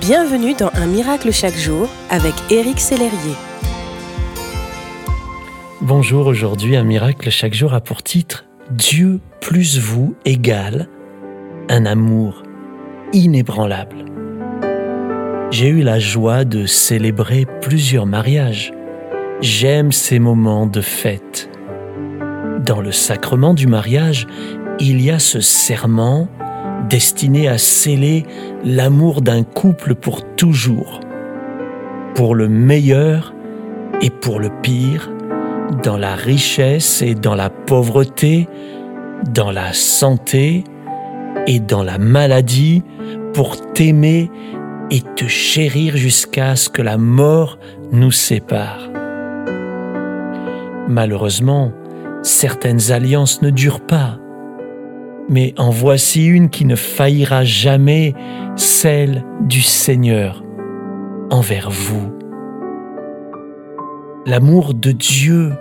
Bienvenue dans Un miracle chaque jour avec Éric Sellerier. Bonjour, aujourd'hui Un miracle chaque jour a pour titre Dieu plus vous égale un amour inébranlable. J'ai eu la joie de célébrer plusieurs mariages. J'aime ces moments de fête. Dans le sacrement du mariage, il y a ce serment destiné à sceller l'amour d'un couple pour toujours, pour le meilleur et pour le pire, dans la richesse et dans la pauvreté, dans la santé et dans la maladie, pour t'aimer et te chérir jusqu'à ce que la mort nous sépare. Malheureusement, certaines alliances ne durent pas mais en voici une qui ne faillira jamais, celle du Seigneur envers vous. L'amour de Dieu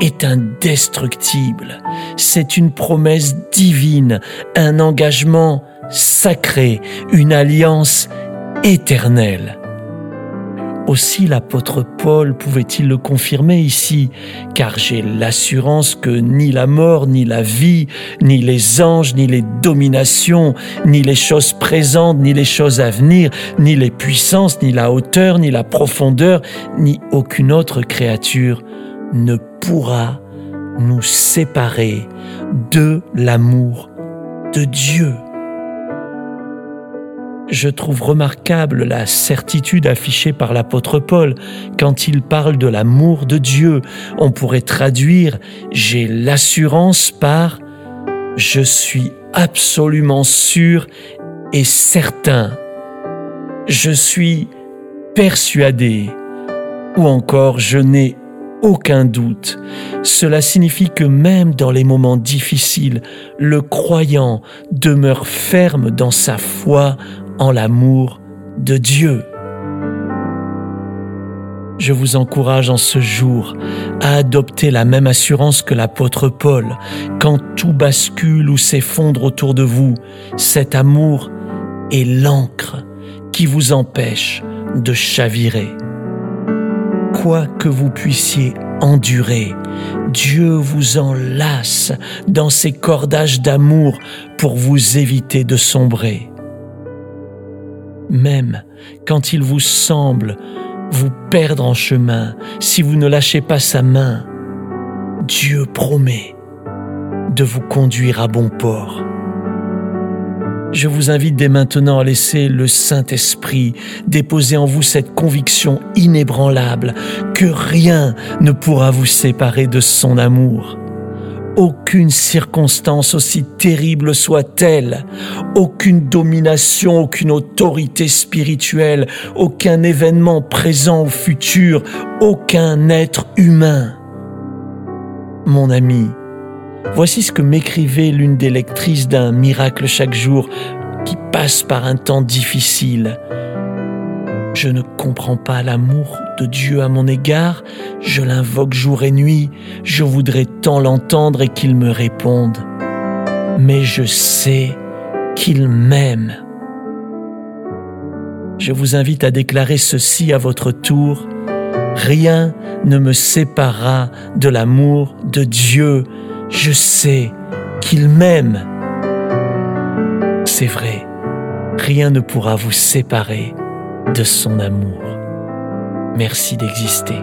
est indestructible, c'est une promesse divine, un engagement sacré, une alliance éternelle. Aussi l'apôtre Paul pouvait-il le confirmer ici, car j'ai l'assurance que ni la mort, ni la vie, ni les anges, ni les dominations, ni les choses présentes, ni les choses à venir, ni les puissances, ni la hauteur, ni la profondeur, ni aucune autre créature ne pourra nous séparer de l'amour de Dieu je trouve remarquable la certitude affichée par l'apôtre Paul quand il parle de l'amour de Dieu. On pourrait traduire j'ai l'assurance par je suis absolument sûr et certain. Je suis persuadé ou encore je n'ai aucun doute. Cela signifie que même dans les moments difficiles, le croyant demeure ferme dans sa foi en l'amour de Dieu. Je vous encourage en ce jour à adopter la même assurance que l'apôtre Paul. Quand tout bascule ou s'effondre autour de vous, cet amour est l'encre qui vous empêche de chavirer. Quoi que vous puissiez endurer, Dieu vous enlace dans ses cordages d'amour pour vous éviter de sombrer même quand il vous semble vous perdre en chemin, si vous ne lâchez pas sa main, Dieu promet de vous conduire à bon port. Je vous invite dès maintenant à laisser le Saint-Esprit déposer en vous cette conviction inébranlable que rien ne pourra vous séparer de son amour aucune circonstance aussi terrible soit-elle, aucune domination, aucune autorité spirituelle, aucun événement présent ou futur, aucun être humain. Mon ami, voici ce que m'écrivait l'une des lectrices d'un miracle chaque jour qui passe par un temps difficile. Je ne comprends pas l'amour de Dieu à mon égard, je l'invoque jour et nuit, je voudrais tant l'entendre et qu'il me réponde. Mais je sais qu'il m'aime. Je vous invite à déclarer ceci à votre tour. Rien ne me séparera de l'amour de Dieu. Je sais qu'il m'aime. C'est vrai, rien ne pourra vous séparer de son amour. Merci d'exister.